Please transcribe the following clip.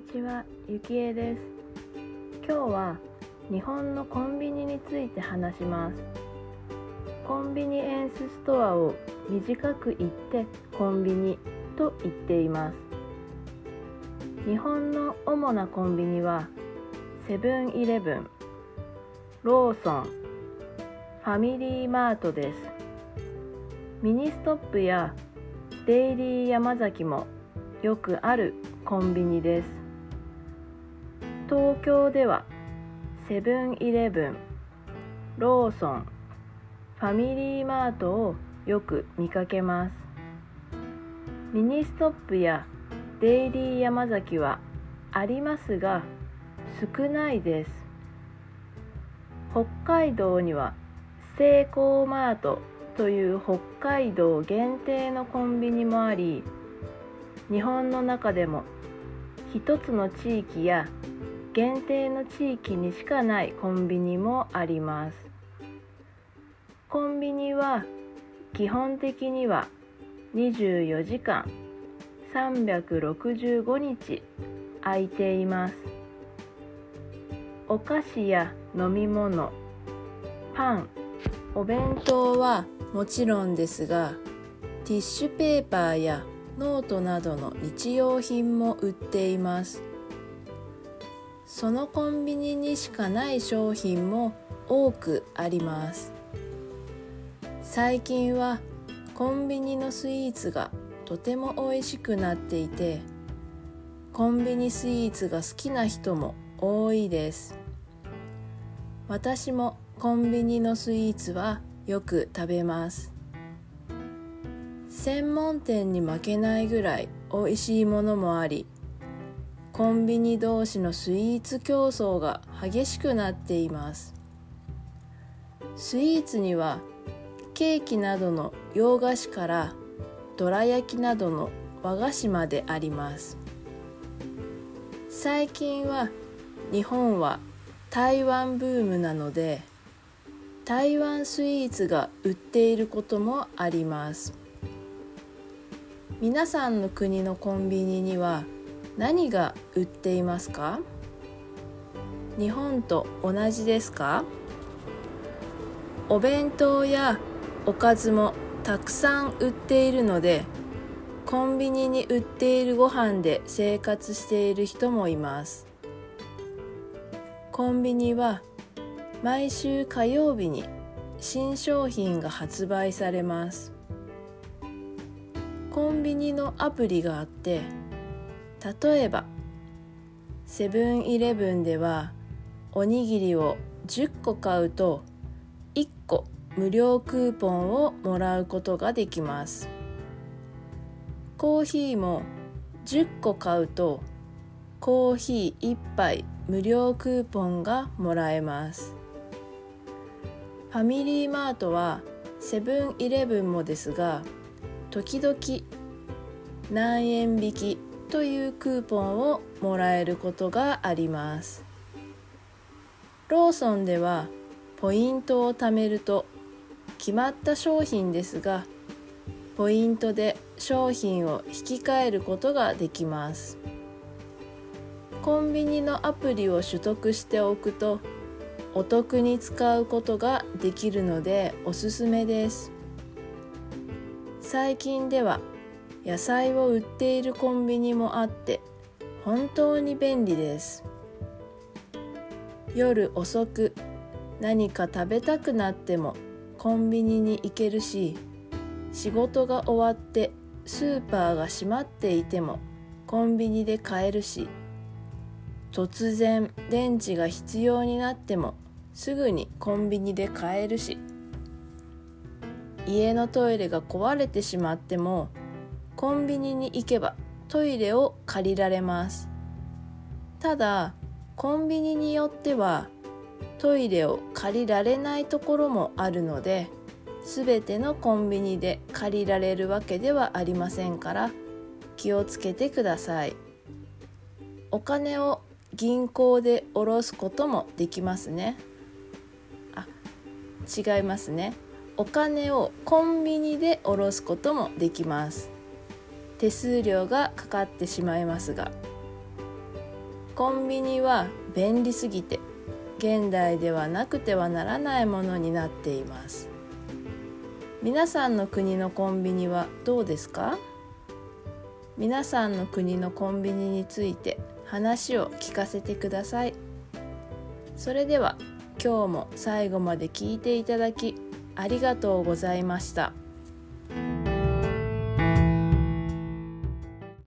にちは、ゆきえです。今日は日本のコンビニについて話します。コンビニエンスストアを短く言ってコンビニと言っています。日本の主なコンビニはセブンイレブン、ローソン、ファミリーマートです。ミニストップやデイリーヤマザキもよくあるコンビニです東京ではセブンイレブンローソンファミリーマートをよく見かけます。ミニストップやデイリーヤマザキはありますが少ないです。北海道にはセイコーマートという北海道限定のコンビニもあり日本の中でも一つの地域や限定の地域にしかないコンビニもあります。コンビニは基本的には24時間365日空いています。お菓子や飲み物パンお弁当はもちろんですがティッシュペーパーやノートなどの日用品も売っています。そのコンビニにしかない商品も多くあります。最近はコンビニのスイーツがとても美味しくなっていてコンビニスイーツが好きな人も多いです。私もコンビニのスイーツはよく食べます。専門店に負けないぐらい美味しいものもありコンビニ同士のスイーツ競争が激しくなっています。スイーツにはケーキなどの洋菓子からどら焼きなどの和菓子まであります。最近は日本は台湾ブームなので台湾スイーツが売っていることもあります。皆さんの国のコンビニには何が売っていますか？日本と同じですか？お弁当やおかずもたくさん売っているのでコンビニに売っているご飯で生活している人もいます。コンビニは毎週火曜日に新商品が発売されます。コンビニのアプリがあって例えばセブンイレブンではおにぎりを10個買うと1個無料クーポンをもらうことができます。コーヒーも10個買うとコーヒー1杯無料クーポンがもらえます。ファミリーマートはセブンイレブンもですが時々何円引きというクーポンをもらえることがあります。ローソンではポイントを貯めると決まった商品ですがポイントで商品を引き換えることができます。コンビニのアプリを取得しておくとお得に使うことができるのでおすすめです。最近では野菜を売っているコンビニもあって本当に便利です。夜遅く何か食べたくなってもコンビニに行けるし仕事が終わってスーパーが閉まっていてもコンビニで買えるし突然電池が必要になってもすぐにコンビニで買えるし家のトイレが壊れてしまってもコンビニに行けばトイレを借りられます。ただコンビニによってはトイレを借りられないところもあるので全てのコンビニで借りられるわけではありませんから気をつけてください。お金を銀行で下ろすこともできますね。あ違いますね。お金をコンビニで下ろすこともできます。手数料がかかってしまいますがコンビニは便利すぎて現代ではなくてはならないものになっています。皆さんの国のコンビニはどうですか？皆さんの国のコンビニについて話を聞かせてください。それでは今日も最後まで聞いていただきありがとうございました。